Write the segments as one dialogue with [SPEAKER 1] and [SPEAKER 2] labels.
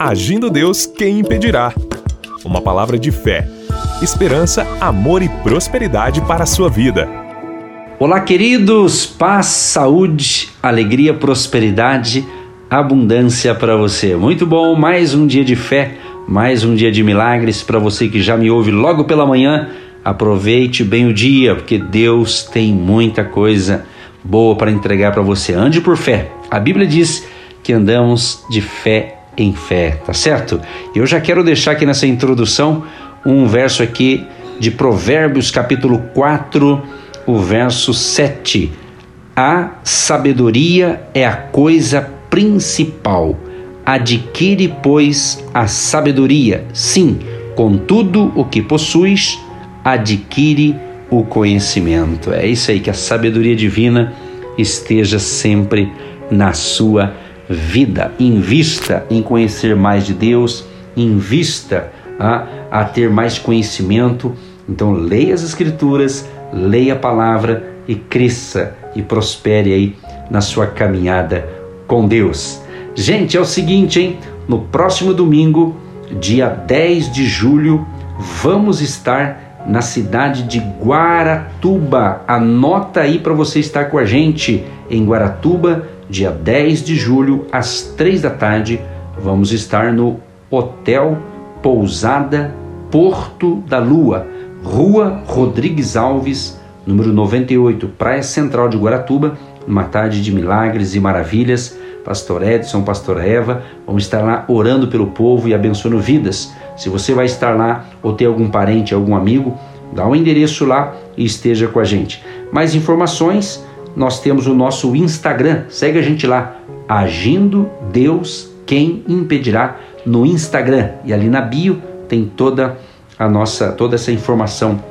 [SPEAKER 1] Agindo Deus, quem impedirá? Uma palavra de fé, esperança, amor e prosperidade para a sua vida.
[SPEAKER 2] Olá, queridos! Paz, saúde, alegria, prosperidade, abundância para você. Muito bom, mais um dia de fé, mais um dia de milagres para você que já me ouve logo pela manhã. Aproveite bem o dia, porque Deus tem muita coisa boa para entregar para você. Ande por fé. A Bíblia diz que andamos de fé em fé, tá certo? Eu já quero deixar aqui nessa introdução um verso aqui de Provérbios, capítulo 4, o verso 7. A sabedoria é a coisa principal. Adquire, pois, a sabedoria. Sim, com tudo o que possuis, adquire o conhecimento. É isso aí, que a sabedoria divina esteja sempre na sua vida. Invista em conhecer mais de Deus, invista a, a ter mais conhecimento. Então, leia as Escrituras, leia a palavra e cresça e prospere aí na sua caminhada com Deus. Gente, é o seguinte, hein? No próximo domingo, dia 10 de julho, vamos estar na cidade de Guaratuba. Anota aí para você estar com a gente em Guaratuba, dia 10 de julho, às 3 da tarde. Vamos estar no Hotel Pousada Porto da Lua, Rua Rodrigues Alves, número 98, Praia Central de Guaratuba, uma tarde de milagres e maravilhas. Pastor Edson, Pastor Eva, vamos estar lá orando pelo povo e abençoando vidas. Se você vai estar lá ou tem algum parente, algum amigo, dá um endereço lá e esteja com a gente. Mais informações, nós temos o nosso Instagram. Segue a gente lá, Agindo Deus Quem Impedirá no Instagram. E ali na bio tem toda a nossa toda essa informação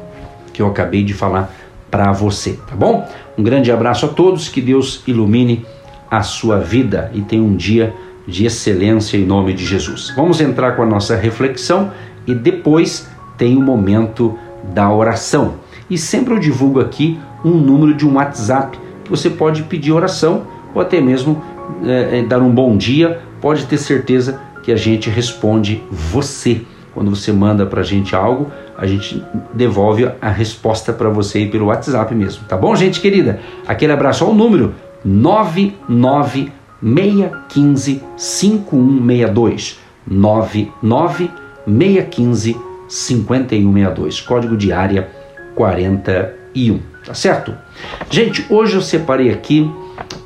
[SPEAKER 2] que eu acabei de falar para você, tá bom? Um grande abraço a todos, que Deus ilumine a sua vida e tenha um dia de excelência em nome de Jesus. Vamos entrar com a nossa reflexão e depois tem o momento da oração. E sempre eu divulgo aqui um número de um WhatsApp você pode pedir oração ou até mesmo é, dar um bom dia. Pode ter certeza que a gente responde você. Quando você manda para a gente algo, a gente devolve a resposta para você pelo WhatsApp mesmo. Tá bom, gente querida? Aquele abraço ao número 99 615 5162 99 615 5162 código de área 41 tá certo? Gente hoje eu separei aqui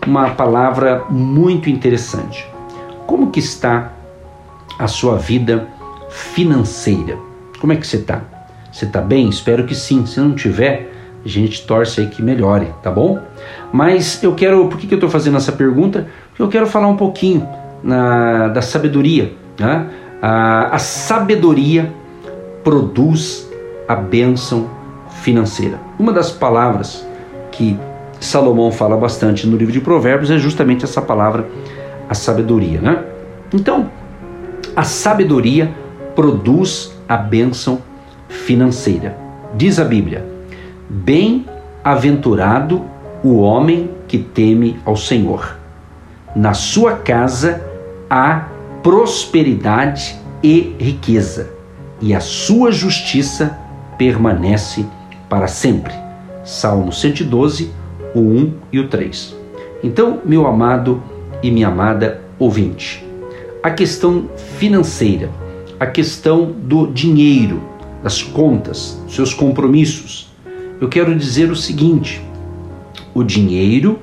[SPEAKER 2] uma palavra muito interessante. Como que está a sua vida financeira? Como é que você está você está bem? Espero que sim. Se não tiver a gente torce aí que melhore tá bom? Mas eu quero por que, que eu estou fazendo essa pergunta? Eu quero falar um pouquinho na, da sabedoria. Né? A, a sabedoria produz a bênção financeira. Uma das palavras que Salomão fala bastante no livro de Provérbios é justamente essa palavra, a sabedoria. Né? Então, a sabedoria produz a bênção financeira. Diz a Bíblia: Bem-aventurado o homem que teme ao Senhor na sua casa há prosperidade e riqueza, e a sua justiça permanece para sempre. Salmo 112, o 1 e o 3. Então, meu amado e minha amada ouvinte, a questão financeira, a questão do dinheiro, das contas, seus compromissos, eu quero dizer o seguinte: o dinheiro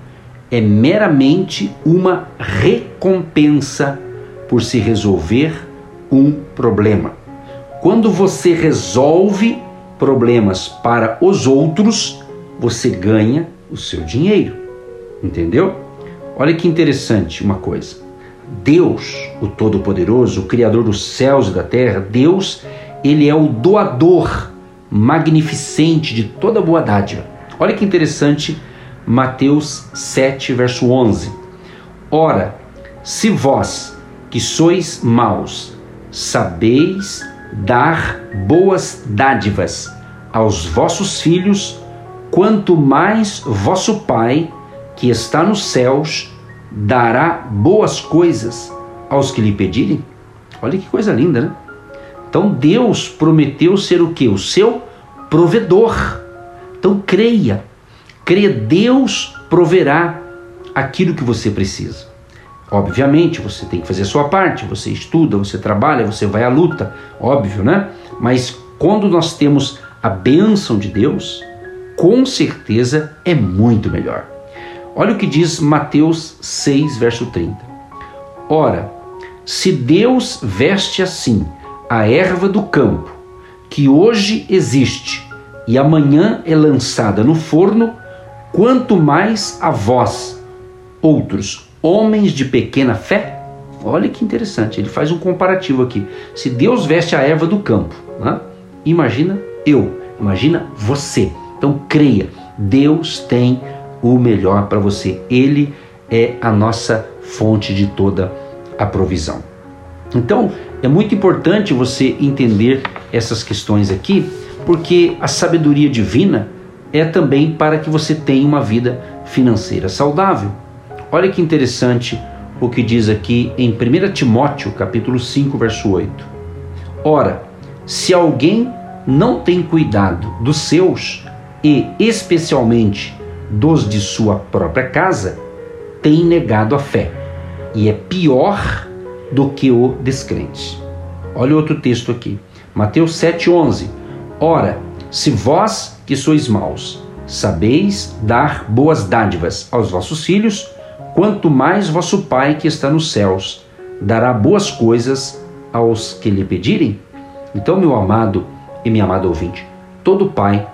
[SPEAKER 2] é meramente uma recompensa por se resolver um problema. Quando você resolve problemas para os outros, você ganha o seu dinheiro. Entendeu? Olha que interessante uma coisa. Deus, o Todo-Poderoso, o Criador dos céus e da terra, Deus, ele é o doador magnificente de toda boa dádiva. Olha que interessante Mateus 7, verso 11. Ora, se vós, que sois maus, sabeis dar boas dádivas aos vossos filhos, quanto mais vosso Pai, que está nos céus, dará boas coisas aos que lhe pedirem? Olha que coisa linda, né? Então Deus prometeu ser o que? O seu provedor. Então creia, creia, Deus proverá aquilo que você precisa. Obviamente, você tem que fazer a sua parte, você estuda, você trabalha, você vai à luta, óbvio, né? Mas quando nós temos a bênção de Deus, com certeza é muito melhor. Olha o que diz Mateus 6, verso 30. Ora, se Deus veste assim a erva do campo, que hoje existe e amanhã é lançada no forno, quanto mais a vós, outros homens de pequena fé? Olha que interessante, ele faz um comparativo aqui. Se Deus veste a erva do campo, né? imagina eu, imagina você. Então creia, Deus tem o melhor para você. Ele é a nossa fonte de toda a provisão. Então, é muito importante você entender essas questões aqui, porque a sabedoria divina é também para que você tenha uma vida financeira saudável. Olha que interessante o que diz aqui em 1 Timóteo, capítulo 5, verso 8. Ora, se alguém não tem cuidado dos seus e especialmente dos de sua própria casa, tem negado a fé e é pior do que o descrente. Olha outro texto aqui, Mateus 7,11. Ora, se vós que sois maus, sabeis dar boas dádivas aos vossos filhos, quanto mais vosso Pai que está nos céus dará boas coisas aos que lhe pedirem? Então, meu amado e minha amada ouvinte, todo pai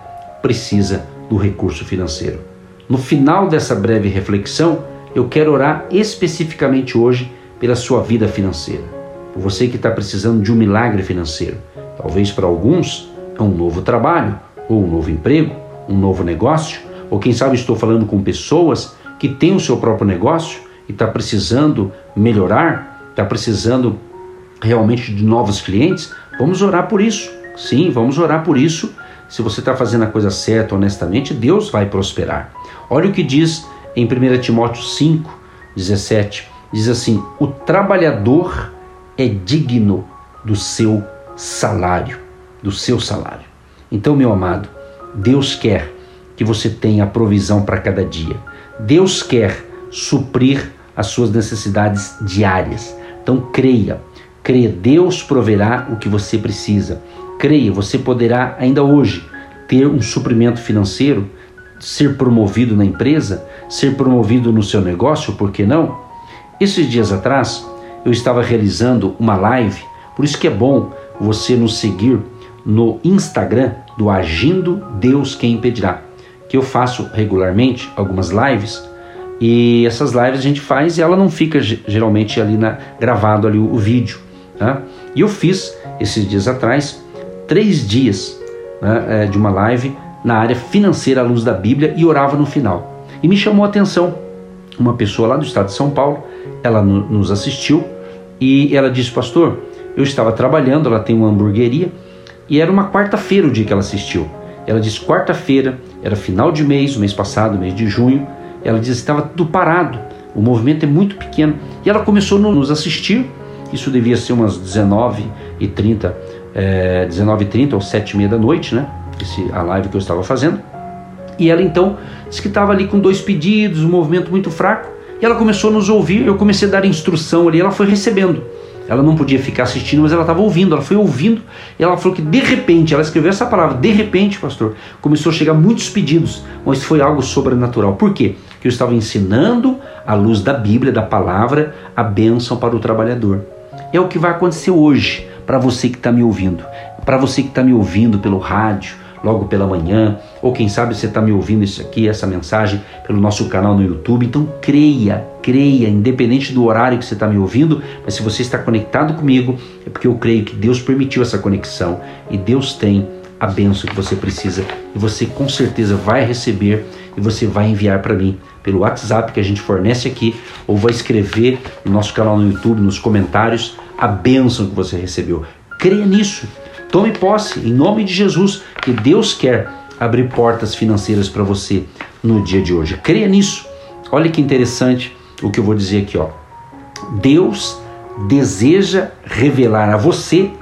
[SPEAKER 2] precisa do recurso financeiro. No final dessa breve reflexão, eu quero orar especificamente hoje pela sua vida financeira. Por você que está precisando de um milagre financeiro. Talvez para alguns é um novo trabalho, ou um novo emprego, um novo negócio, ou quem sabe estou falando com pessoas que têm o seu próprio negócio e está precisando melhorar, está precisando realmente de novos clientes. Vamos orar por isso. Sim, vamos orar por isso. Se você está fazendo a coisa certa, honestamente, Deus vai prosperar. Olha o que diz em 1 Timóteo 5, 17 diz assim: o trabalhador é digno do seu salário, do seu salário. Então, meu amado, Deus quer que você tenha provisão para cada dia. Deus quer suprir as suas necessidades diárias. Então, creia, creia, Deus proverá o que você precisa. Creia, você poderá ainda hoje ter um suprimento financeiro, ser promovido na empresa, ser promovido no seu negócio, por que não? Esses dias atrás, eu estava realizando uma live, por isso que é bom você nos seguir no Instagram do Agindo Deus Quem Impedirá, que eu faço regularmente algumas lives e essas lives a gente faz e ela não fica geralmente ali na, gravado ali o, o vídeo. Tá? E eu fiz esses dias atrás três dias né, é, de uma live na área financeira à luz da Bíblia e orava no final. E me chamou a atenção uma pessoa lá do estado de São Paulo ela nos assistiu e ela disse: Pastor, eu estava trabalhando, ela tem uma hamburgueria e era uma quarta-feira o dia que ela assistiu. Ela disse: quarta-feira, era final de mês, o mês passado, mês de junho. Ela disse: estava tudo parado, o movimento é muito pequeno. E ela começou a nos assistir, isso devia ser umas 19h30, é, 19h30 ou 7h30 da noite, né? Esse, a live que eu estava fazendo. E ela então disse que estava ali com dois pedidos, um movimento muito fraco. E ela começou a nos ouvir, eu comecei a dar instrução ali, ela foi recebendo. Ela não podia ficar assistindo, mas ela estava ouvindo, ela foi ouvindo, e ela falou que de repente, ela escreveu essa palavra, de repente, pastor, começou a chegar muitos pedidos, mas foi algo sobrenatural. Por quê? Que eu estava ensinando, à luz da Bíblia, da palavra, a bênção para o trabalhador. É o que vai acontecer hoje, para você que está me ouvindo, para você que está me ouvindo pelo rádio, logo pela manhã, ou quem sabe você está me ouvindo isso aqui, essa mensagem pelo nosso canal no YouTube. Então creia, creia, independente do horário que você está me ouvindo, mas se você está conectado comigo, é porque eu creio que Deus permitiu essa conexão e Deus tem a benção que você precisa e você com certeza vai receber e você vai enviar para mim pelo WhatsApp que a gente fornece aqui ou vai escrever no nosso canal no YouTube, nos comentários, a bênção que você recebeu. Creia nisso. Tome posse, em nome de Jesus, que Deus quer abrir portas financeiras para você no dia de hoje. Creia nisso. Olha que interessante o que eu vou dizer aqui, ó. Deus deseja revelar a você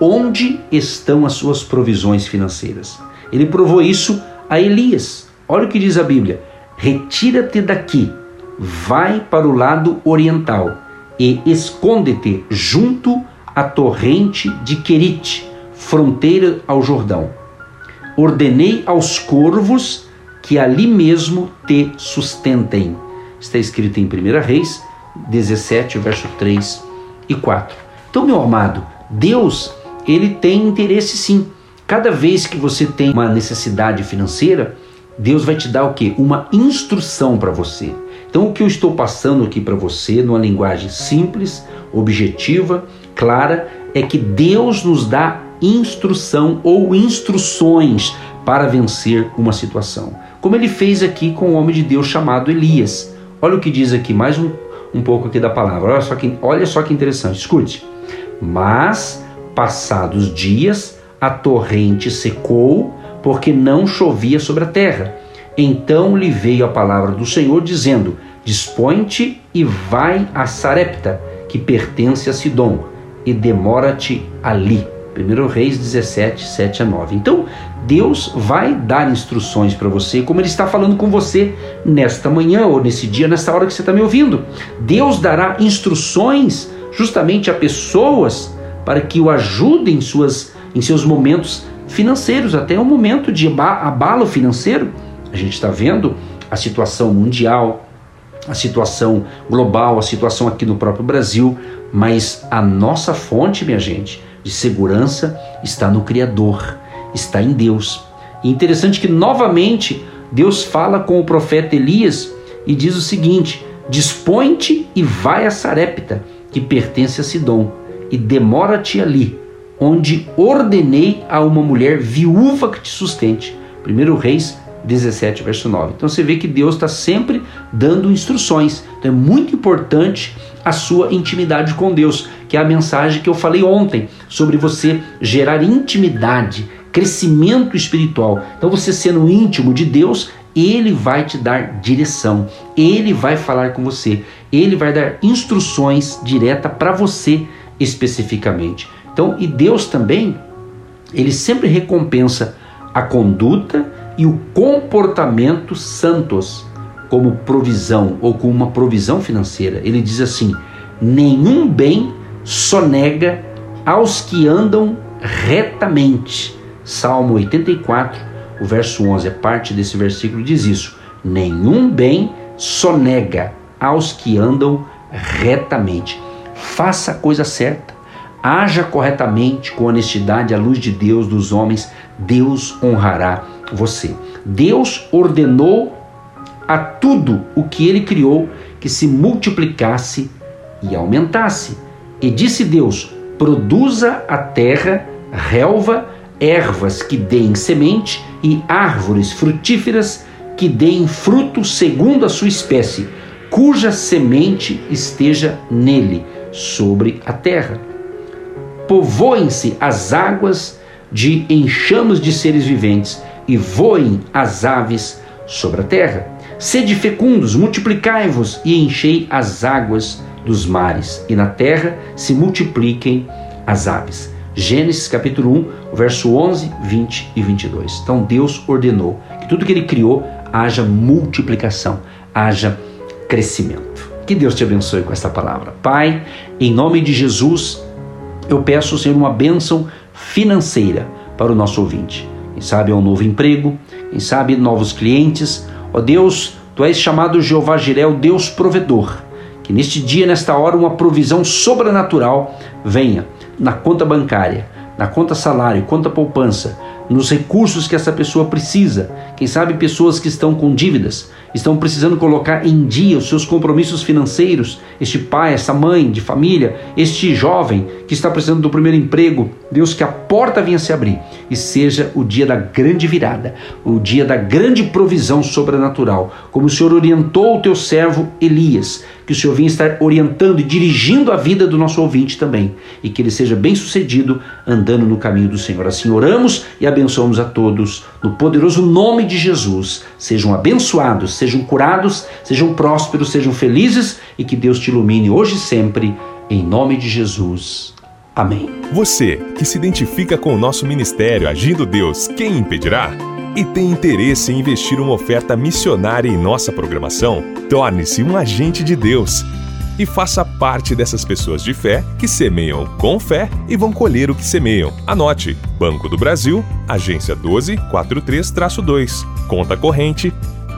[SPEAKER 2] onde estão as suas provisões financeiras. Ele provou isso a Elias. Olha o que diz a Bíblia: Retira-te daqui, vai para o lado oriental e esconde-te junto à torrente de Querite, fronteira ao Jordão. Ordenei aos corvos que ali mesmo te sustentem. Está escrito em 1 Reis 17, verso 3 e 4. Então, meu amado, Deus, ele tem interesse sim. Cada vez que você tem uma necessidade financeira, Deus vai te dar o que? Uma instrução para você. Então, o que eu estou passando aqui para você, numa linguagem simples, objetiva, clara, é que Deus nos dá instrução ou instruções para vencer uma situação. Como ele fez aqui com o homem de Deus chamado Elias. Olha o que diz aqui, mais um, um pouco aqui da palavra. Olha só, que, olha só que interessante, escute. Mas, passados dias, a torrente secou porque não chovia sobre a terra. Então lhe veio a palavra do Senhor, dizendo: Dispõe-te e vai a Sarepta, que pertence a Sidom, e demora-te ali. 1 Reis 17, 7 a 9. Então, Deus vai dar instruções para você, como Ele está falando com você nesta manhã, ou nesse dia, nesta hora que você está me ouvindo. Deus dará instruções justamente a pessoas para que o ajudem em, suas, em seus momentos financeiros, até um momento de abalo financeiro. A gente está vendo a situação mundial, a situação global, a situação aqui no próprio Brasil, mas a nossa fonte, minha gente, de segurança está no Criador, está em Deus. E interessante que novamente Deus fala com o profeta Elias e diz o seguinte: Dispõe-te e vai a Sarepta, que pertence a Sidom, e demora-te ali, onde ordenei a uma mulher viúva que te sustente. 1 Reis 17, verso 9. Então você vê que Deus está sempre dando instruções. Então é muito importante a sua intimidade com Deus, que é a mensagem que eu falei ontem sobre você gerar intimidade, crescimento espiritual. Então você sendo íntimo de Deus, ele vai te dar direção, ele vai falar com você, ele vai dar instruções direta para você especificamente. Então, e Deus também, ele sempre recompensa a conduta e o comportamento santos como provisão ou como uma provisão financeira. Ele diz assim: nenhum bem sonega aos que andam retamente. Salmo 84, o verso 11, a parte desse versículo diz isso: nenhum bem sonega aos que andam retamente. Faça a coisa certa haja corretamente com honestidade à luz de Deus dos homens, Deus honrará você. Deus ordenou a tudo o que ele criou que se multiplicasse e aumentasse. E disse Deus: produza a terra relva, ervas que deem semente e árvores frutíferas que deem fruto segundo a sua espécie, cuja semente esteja nele, sobre a terra povoem-se as águas de enxames de seres viventes e voem as aves sobre a terra. Sede fecundos, multiplicai-vos e enchei as águas dos mares, e na terra se multipliquem as aves. Gênesis capítulo 1, verso 11, 20 e 22. Então Deus ordenou que tudo que ele criou haja multiplicação, haja crescimento. Que Deus te abençoe com esta palavra. Pai, em nome de Jesus, eu peço, Senhor, uma bênção financeira para o nosso ouvinte. Quem sabe é um novo emprego, quem sabe novos clientes. Ó Deus, Tu és chamado Jeová Jiré, o Deus provedor. Que neste dia, nesta hora, uma provisão sobrenatural venha na conta bancária, na conta salário, conta poupança, nos recursos que essa pessoa precisa. Quem sabe pessoas que estão com dívidas, estão precisando colocar em dia os seus compromissos financeiros. Este pai, essa mãe de família, este jovem que está precisando do primeiro emprego. Deus, que a porta venha se abrir e seja o dia da grande virada, o dia da grande provisão sobrenatural, como o Senhor orientou o teu servo Elias que o Senhor venha estar orientando e dirigindo a vida do nosso ouvinte também, e que ele seja bem sucedido andando no caminho do Senhor. Assim oramos e abençoamos a todos, no poderoso nome de Jesus. Sejam abençoados, sejam curados, sejam prósperos, sejam felizes e que Deus te ilumine hoje e sempre. Em nome de Jesus. Amém.
[SPEAKER 1] Você que se identifica com o nosso ministério Agindo Deus, quem impedirá? E tem interesse em investir uma oferta missionária em nossa programação? Torne-se um agente de Deus e faça parte dessas pessoas de fé que semeiam com fé e vão colher o que semeiam. Anote: Banco do Brasil, agência 1243-2, conta corrente